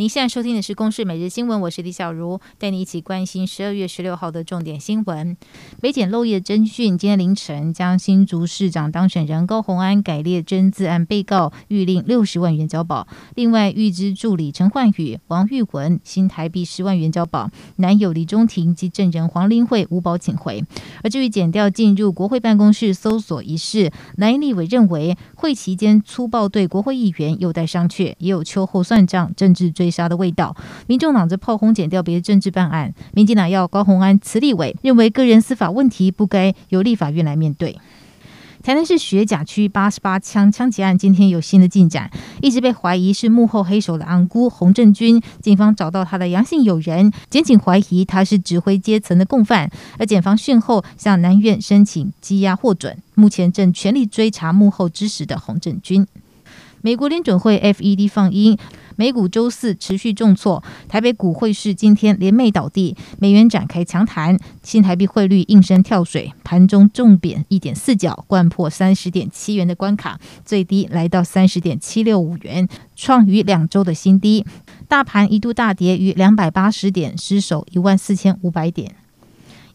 您现在收听的是《公视每日新闻》，我是李小茹，带你一起关心十二月十六号的重点新闻。北检漏夜侦讯，今天凌晨将新竹市长当选人高虹安改列侦自案被告，预令六十万元交保。另外，预知助理陈焕宇、王玉文新台币十万元交保，男友李中庭及证人黄玲慧无保请回。而至于检调进入国会办公室搜索一事，蓝立委认为会期间粗暴对国会议员有待商榷，也有秋后算账、政治追杀的味道。民众党则炮轰检调别政治办案，民进党要高虹安辞立委，认为个人司法问题不该由立法院来面对。台南市学甲区八十八枪枪击案今天有新的进展，一直被怀疑是幕后黑手的安姑洪正军，警方找到他的阳性友人，检警怀疑他是指挥阶层的共犯，而检方讯后向南院申请羁押获准，目前正全力追查幕后指使的洪正军。美国联准会 FED 放鹰。美股周四持续重挫，台北股汇市今天连袂倒地，美元展开强弹，新台币汇率应声跳水，盘中重贬一点四角，掼破三十点七元的关卡，最低来到三十点七六五元，创逾两周的新低。大盘一度大跌逾两百八十点，失守一万四千五百点。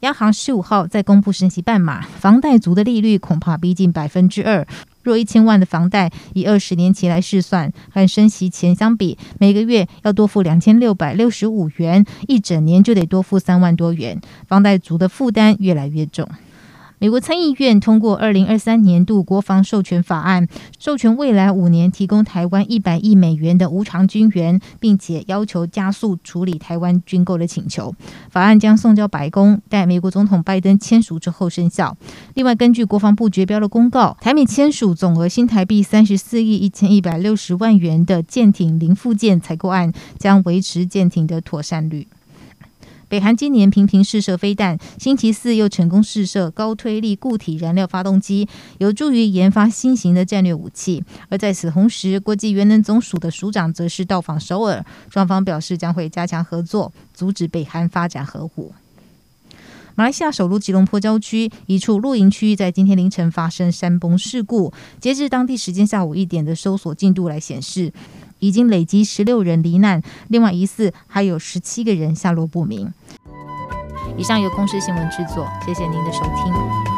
央行十五号再公布升息半码，房贷族的利率恐怕逼近百分之二。若一千万的房贷以二十年期来试算，和升息前相比，每个月要多付两千六百六十五元，一整年就得多付三万多元，房贷族的负担越来越重。美国参议院通过二零二三年度国防授权法案，授权未来五年提供台湾一百亿美元的无偿军援，并且要求加速处理台湾军购的请求。法案将送交白宫，待美国总统拜登签署之后生效。另外，根据国防部绝标的公告，台美签署总额新台币三十四亿一千一百六十万元的舰艇零附件采购案，将维持舰艇的妥善率。北韩今年频频试射飞弹，星期四又成功试射高推力固体燃料发动机，有助于研发新型的战略武器。而在此同时，国际原能总署的署长则是到访首尔，双方表示将会加强合作，阻止北韩发展核武。马来西亚首都吉隆坡郊区一处露营区域在今天凌晨发生山崩事故，截至当地时间下午一点的搜索进度来显示。已经累积十六人罹难，另外疑似还有十七个人下落不明。以上由公司新闻制作，谢谢您的收听。